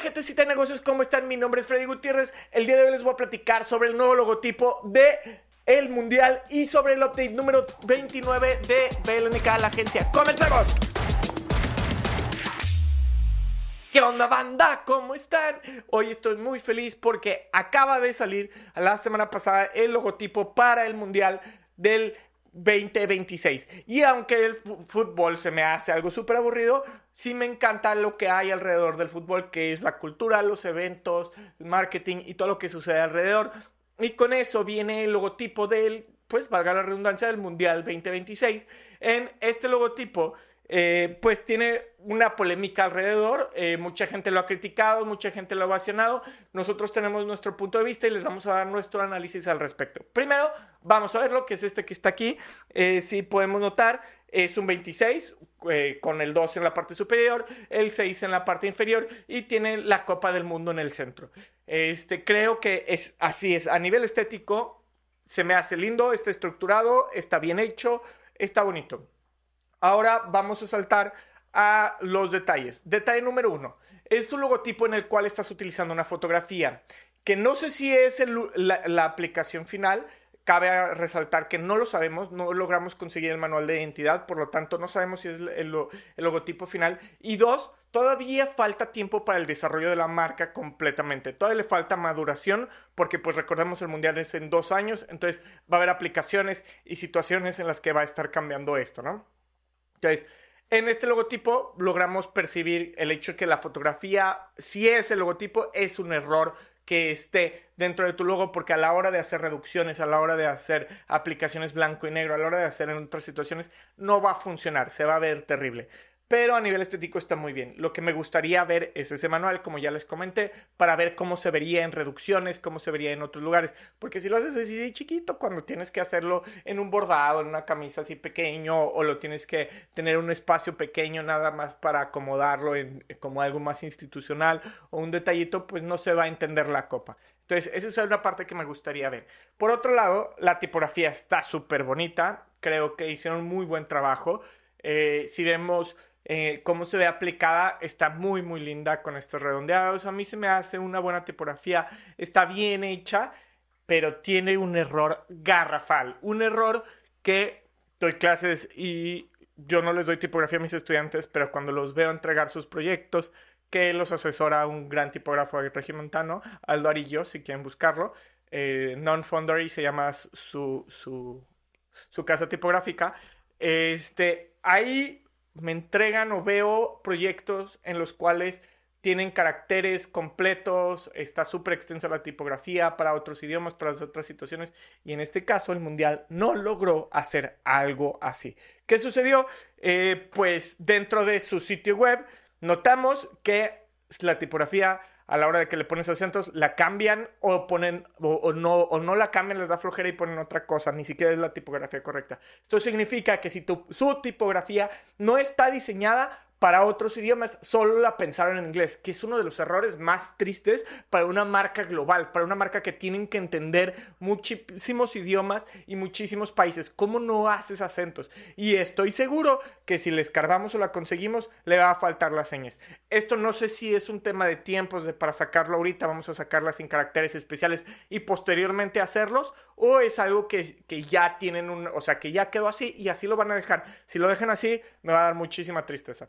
gente de negocios, ¿cómo están? Mi nombre es Freddy Gutiérrez. El día de hoy les voy a platicar sobre el nuevo logotipo de el Mundial y sobre el update número 29 de BLNK, la agencia. ¡Comencemos! ¿Qué onda banda? ¿Cómo están? Hoy estoy muy feliz porque acaba de salir la semana pasada el logotipo para el Mundial del 2026. Y aunque el fútbol se me hace algo súper aburrido, sí me encanta lo que hay alrededor del fútbol, que es la cultura, los eventos, el marketing y todo lo que sucede alrededor. Y con eso viene el logotipo del, pues valga la redundancia, del Mundial 2026. En este logotipo eh, pues tiene una polémica alrededor, eh, mucha gente lo ha criticado, mucha gente lo ha ovacionado, nosotros tenemos nuestro punto de vista y les vamos a dar nuestro análisis al respecto. Primero, vamos a ver lo que es este que está aquí, eh, si podemos notar, es un 26 con el 2 en la parte superior, el 6 en la parte inferior y tiene la Copa del Mundo en el centro. Este, creo que es así es, a nivel estético se me hace lindo, está estructurado, está bien hecho, está bonito. Ahora vamos a saltar a los detalles. Detalle número uno. Es un logotipo en el cual estás utilizando una fotografía, que no sé si es la, aplicación final. Cabe resaltar que no lo sabemos, no logramos conseguir el manual de identidad, por lo tanto no sabemos si es el, logotipo final. Y dos, todavía falta tiempo para el desarrollo de la marca completamente. Todavía le falta maduración porque pues recordemos el mundial es en dos años, entonces va a haber aplicaciones y situaciones en las que va a estar cambiando esto, ¿no? Entonces, en este logotipo logramos percibir el hecho de que la fotografía, si es el logotipo, es un error que esté dentro de tu logo porque a la hora de hacer reducciones, a la hora de hacer aplicaciones blanco y negro, a la hora de hacer en otras situaciones, no va a funcionar, se va a ver terrible pero a nivel estético está muy bien. Lo que me gustaría ver es ese manual, como ya les comenté, para ver cómo se vería en reducciones, cómo se vería en otros lugares. Porque si lo haces así chiquito, cuando tienes que hacerlo en un bordado, en una camisa así pequeño, o lo tienes que tener un espacio pequeño nada más para acomodarlo en, como algo más institucional o un detallito, pues no se va a entender la copa. Entonces, esa es una parte que me gustaría ver. Por otro lado, la tipografía está súper bonita. Creo que hicieron muy buen trabajo. Eh, si vemos eh, cómo se ve aplicada está muy muy linda con estos redondeados. A mí se me hace una buena tipografía, está bien hecha, pero tiene un error garrafal. Un error que doy clases y yo no les doy tipografía a mis estudiantes, pero cuando los veo entregar sus proyectos, que los asesora un gran tipógrafo regimontano, Aldo Arillo, si quieren buscarlo. Eh, Non-Foundry se llama su, su, su casa tipográfica. Este, ahí me entregan o veo proyectos en los cuales tienen caracteres completos, está súper extensa la tipografía para otros idiomas, para otras situaciones, y en este caso el Mundial no logró hacer algo así. ¿Qué sucedió? Eh, pues dentro de su sitio web notamos que la tipografía a la hora de que le pones acentos, la cambian o ponen, o, no, o no la cambian, les da flojera y ponen otra cosa, ni siquiera es la tipografía correcta. Esto significa que si tu, su tipografía no está diseñada para otros idiomas, solo la pensaron en inglés, que es uno de los errores más tristes para una marca global, para una marca que tienen que entender muchísimos idiomas y muchísimos países. ¿Cómo no haces acentos? Y estoy seguro que si le escarbamos o la conseguimos, le va a faltar las señas. Esto no sé si es un tema de tiempos de para sacarlo ahorita, vamos a sacarla sin caracteres especiales y posteriormente hacerlos, o es algo que, que ya tienen un, o sea, que ya quedó así y así lo van a dejar. Si lo dejan así, me va a dar muchísima tristeza.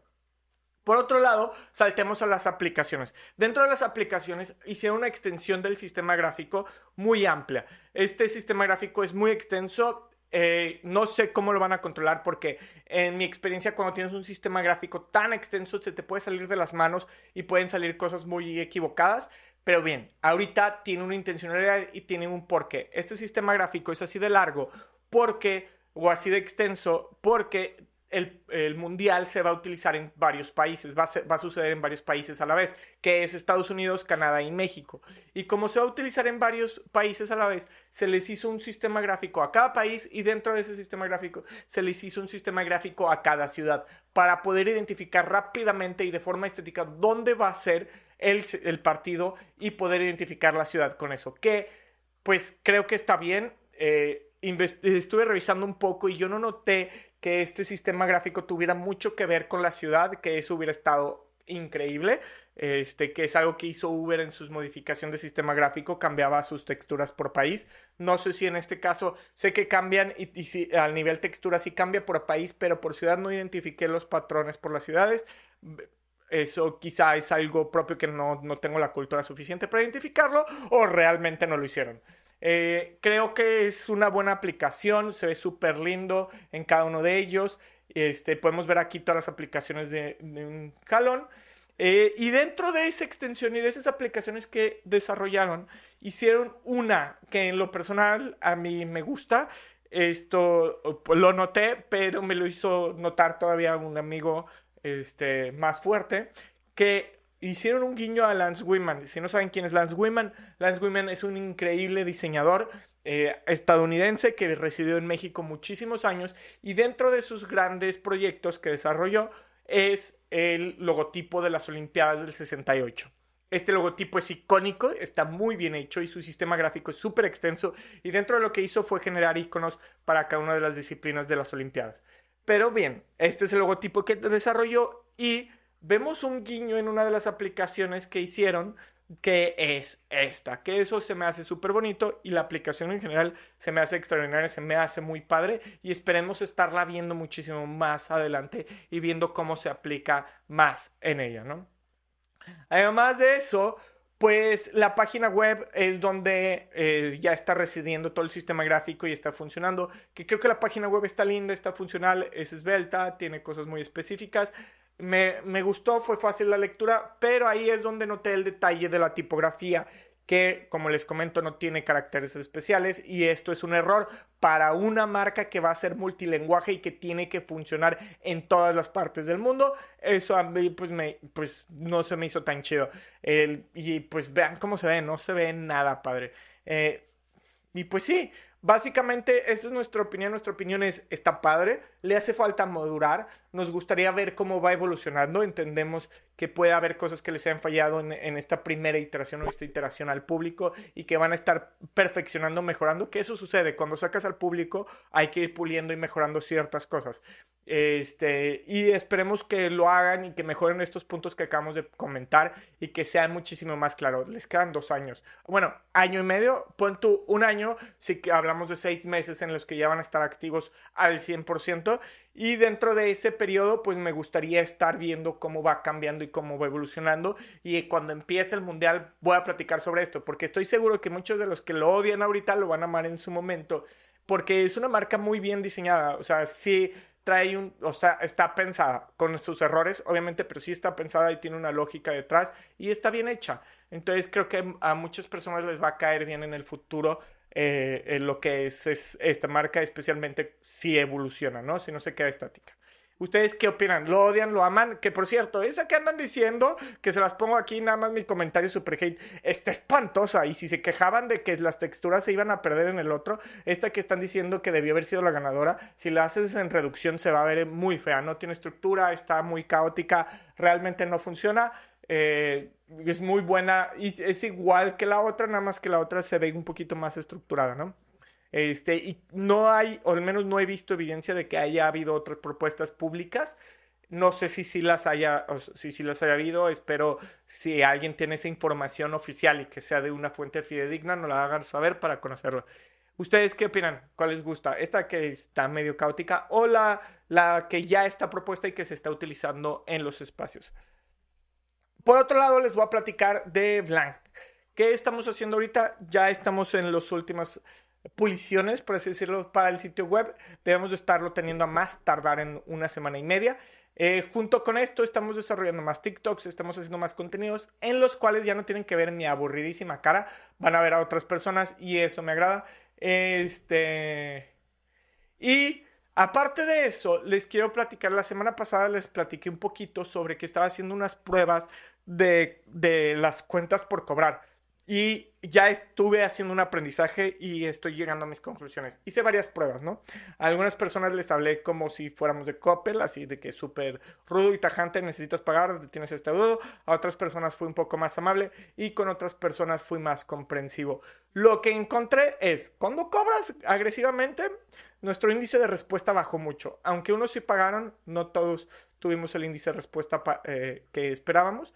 Por otro lado, saltemos a las aplicaciones. Dentro de las aplicaciones hice una extensión del sistema gráfico muy amplia. Este sistema gráfico es muy extenso. Eh, no sé cómo lo van a controlar porque en mi experiencia cuando tienes un sistema gráfico tan extenso se te puede salir de las manos y pueden salir cosas muy equivocadas. Pero bien, ahorita tiene una intencionalidad y tiene un porqué. Este sistema gráfico es así de largo porque o así de extenso porque el, mundial se va a utilizar en varios países, va a, suceder en varios países a la vez, que es Estados Unidos, Canadá y México. Y como se va a utilizar en varios países a la vez, se les hizo un sistema gráfico a cada país y dentro de ese sistema gráfico se les hizo un sistema gráfico a cada ciudad para poder identificar rápidamente y de forma estética dónde va a ser el, el partido y poder identificar la ciudad con eso. Que pues creo que está bien. Eh, estuve revisando un poco y yo no noté que este sistema gráfico tuviera mucho que ver con la ciudad, que eso hubiera estado increíble, este, que es algo que hizo Uber en sus modificación de sistema gráfico, cambiaba sus texturas por país. No sé si en este caso, sé que cambian y, y si, al nivel textura sí cambia por país, pero por ciudad no identifiqué los patrones por las ciudades. Eso quizá es algo propio que no, no tengo la cultura suficiente para identificarlo o realmente no lo hicieron. Eh, creo que es una buena aplicación, se ve súper lindo en cada uno de ellos. Este, podemos ver aquí todas las aplicaciones de, de un jalón. Eh, y dentro de esa extensión y de esas aplicaciones que desarrollaron, hicieron una que en lo personal a mí me gusta. Esto lo noté, pero me lo hizo notar todavía un amigo este, más fuerte, que hicieron un guiño a Lance Wiman. Si no saben quién es Lance Wiman, Lance Wiman es un increíble diseñador eh, estadounidense que residió en México muchísimos años y dentro de sus grandes proyectos que desarrolló es el logotipo de las Olimpiadas del 68. Este logotipo es icónico, está muy bien hecho y su sistema gráfico es súper extenso y dentro de lo que hizo fue generar iconos para cada una de las disciplinas de las Olimpiadas. Pero bien, este es el logotipo que desarrolló y vemos un guiño en una de las aplicaciones que hicieron que es esta, que eso se me hace súper bonito y la aplicación en general se me hace extraordinaria, se me hace muy padre y esperemos estarla viendo muchísimo más adelante y viendo cómo se aplica más en ella, ¿no? Además de eso, pues la página web es donde eh, ya está residiendo todo el sistema gráfico y está funcionando, que creo que la página web está linda, está funcional, es esbelta, tiene cosas muy específicas. Me, me, gustó, fue fácil la lectura, pero ahí es donde noté el detalle de la tipografía, que como les comento no tiene caracteres especiales y esto es un error para una marca que va a ser multilenguaje y que tiene que funcionar en todas las partes del mundo. Eso a mí pues, me, pues no se me hizo tan chido. Y pues vean cómo se ve, no se ve nada padre. Eh, y pues sí, Básicamente, esta es nuestra opinión. Nuestra opinión es, está padre, le hace falta madurar. Nos gustaría ver cómo va evolucionando. Entendemos que puede haber cosas que les hayan fallado en, en, esta primera iteración o esta iteración al público y que van a estar perfeccionando, mejorando. Que eso sucede. Cuando sacas al público hay que ir puliendo y mejorando ciertas cosas. Este, y esperemos que lo hagan y que mejoren estos puntos que acabamos de comentar y que sean muchísimo más claros. Les quedan dos años. Bueno, año y medio. Pon tú un año si hablamos de seis meses en los que ya van a estar activos al 100%. Y dentro de ese periodo, pues me gustaría estar viendo cómo va cambiando y cómo va evolucionando. Y cuando empiece el mundial, voy a platicar sobre esto, porque estoy seguro que muchos de los que lo odian ahorita lo van a amar en su momento, porque es una marca muy bien diseñada. O sea, sí trae un, o sea, está pensada con sus errores, obviamente, pero sí está pensada y tiene una lógica detrás y está bien hecha. Entonces creo que a muchas personas les va a caer bien en el futuro eh, en lo que es, es, esta marca, especialmente si evoluciona, ¿no? Si no se queda estática. ¿Ustedes qué opinan? ¿Lo odian? ¿Lo aman? Que por cierto, esa que andan diciendo, que se las pongo aquí, nada más mi comentario super hate, está espantosa. Y si se quejaban de que las texturas se iban a perder en el otro, esta que están diciendo que debió haber sido la ganadora, si la haces en reducción se va a ver muy fea. No tiene estructura, está muy caótica, realmente no funciona. Eh, es muy buena y es igual que la otra, nada más que la otra se ve un poquito más estructurada, ¿no? Este, y no hay, o al menos no he visto evidencia de que haya habido otras propuestas públicas. No sé si sí las haya, o si, si las haya habido. Espero si alguien tiene esa información oficial y que sea de una fuente fidedigna, nos la hagan saber para conocerlo. ¿Ustedes qué opinan? ¿Cuál les gusta? ¿Esta que está medio caótica o la, la que ya está propuesta y que se está utilizando en los espacios? Por otro lado, les voy a platicar de Blank. ¿Qué estamos haciendo ahorita? Ya estamos en las últimas puliciones, por así decirlo, para el sitio web. Debemos de estarlo teniendo a más tardar en una semana y media. Eh, junto con esto estamos desarrollando más TikToks, estamos haciendo más contenidos en los cuales ya no tienen que ver mi aburridísima cara, van a ver a otras personas y eso me agrada. Este... Y aparte de eso, les quiero platicar, la semana pasada les platiqué un poquito sobre que estaba haciendo unas pruebas de, de las cuentas por cobrar. Y ya estuve haciendo un aprendizaje y estoy llegando a mis conclusiones. Hice varias pruebas, ¿no? A algunas personas les hablé como si fuéramos de Coppel, así de que súper rudo y tajante, necesitas pagar, tienes este deudo. A otras personas fui un poco más amable y con otras personas fui más comprensivo. Lo que encontré es, cuando cobras agresivamente, nuestro índice de respuesta bajó mucho. Aunque unos sí pagaron, no todos tuvimos el índice de respuesta eh, que esperábamos.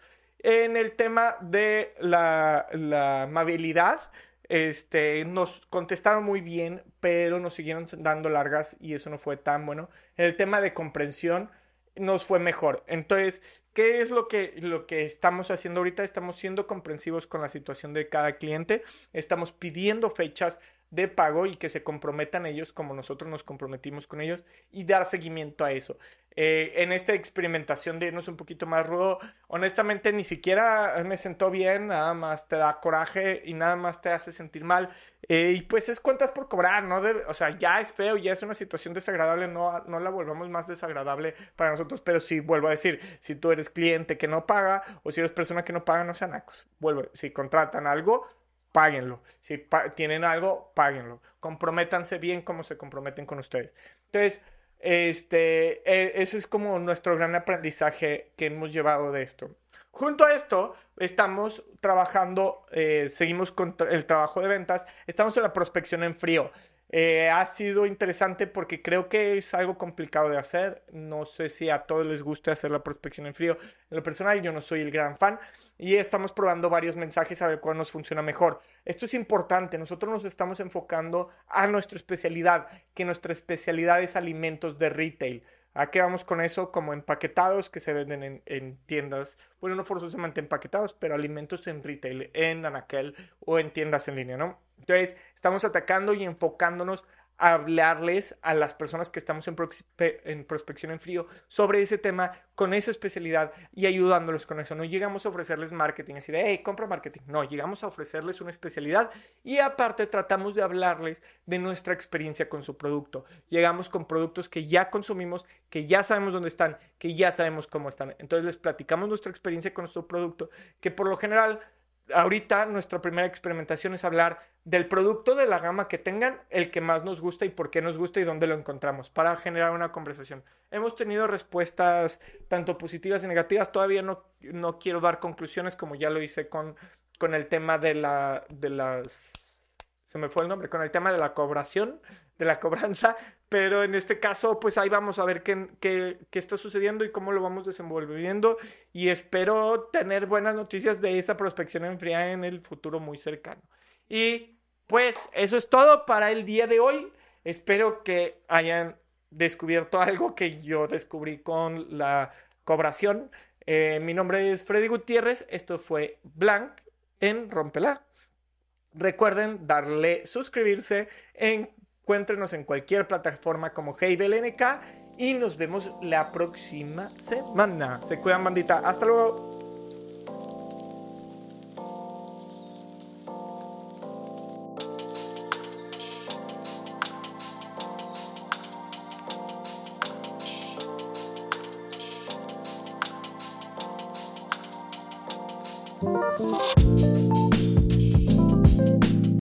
En el tema de la, la amabilidad, este, nos contestaron muy bien, pero nos siguieron dando largas y eso no fue tan bueno. En el tema de comprensión nos fue mejor. Entonces, ¿qué es lo que, lo que estamos haciendo ahorita? Estamos siendo comprensivos con la situación de cada cliente, estamos pidiendo fechas de pago y que se comprometan ellos como nosotros nos comprometimos con ellos y dar seguimiento a eso. Eh, en esta experimentación de irnos un poquito más rudo, honestamente ni siquiera me sentó bien, nada más te da coraje y nada más te hace sentir mal. Eh, y pues es cuentas por cobrar, ¿no? o sea, ya es feo, ya es una situación desagradable, no, no la volvamos más desagradable para nosotros, pero sí, vuelvo a decir, si tú eres cliente que no paga o si eres persona que no paga, no sean nacos. Vuelvo, si contratan algo, páguenlo. Si tienen algo, páguenlo. Comprométanse bien como se comprometen con ustedes. Entonces, este, e, ese es como nuestro gran aprendizaje que hemos llevado de esto. Junto a esto, estamos trabajando, eh, seguimos con el trabajo de ventas, estamos en la prospección en frío. Eh, ha sido interesante porque creo que es algo complicado de hacer. No sé si a todos les gusta hacer la prospección en frío. En lo personal, yo no soy el gran fan y estamos probando varios mensajes a ver cuál nos funciona mejor. Esto es importante. Nosotros nos estamos enfocando a nuestra especialidad, que nuestra especialidad es alimentos de retail. ¿A qué vamos con eso? Como empaquetados que se venden en, en, tiendas, bueno, no forzosamente empaquetados, pero alimentos en retail, en Anaquel o en tiendas en línea, ¿no? Entonces, estamos atacando y enfocándonos hablarles a las personas que estamos en, en, prospección en frío sobre ese tema con esa especialidad y ayudándolos con eso. No llegamos a ofrecerles marketing así de, hey, compra marketing. No, llegamos a ofrecerles una especialidad y aparte tratamos de hablarles de nuestra experiencia con su producto. Llegamos con productos que ya consumimos, que ya sabemos dónde están, que ya sabemos cómo están. Entonces les platicamos nuestra experiencia con nuestro producto, que por lo general ahorita nuestra primera experimentación es hablar del producto de la gama que tengan, el que más nos gusta y por qué nos gusta y dónde lo encontramos, para generar una conversación. Hemos tenido respuestas tanto positivas y negativas, todavía no, no quiero dar conclusiones como ya lo hice con, con el tema de, la, de las... Se me fue el nombre, con el tema de la cobración, de la cobranza, pero en este caso, pues ahí vamos a ver qué, qué, qué, está sucediendo y cómo lo vamos desenvolviendo y espero tener buenas noticias de esa prospección en fría en el futuro muy cercano. Y pues eso es todo para el día de hoy. Espero que hayan descubierto algo que yo descubrí con la cobración. Eh, mi nombre es Freddy Gutiérrez, esto fue Blank en Rompela. Recuerden darle suscribirse en Encuéntrenos en cualquier plataforma como HeyBelNK y nos vemos la próxima semana. Se cuidan, bandita. Hasta luego.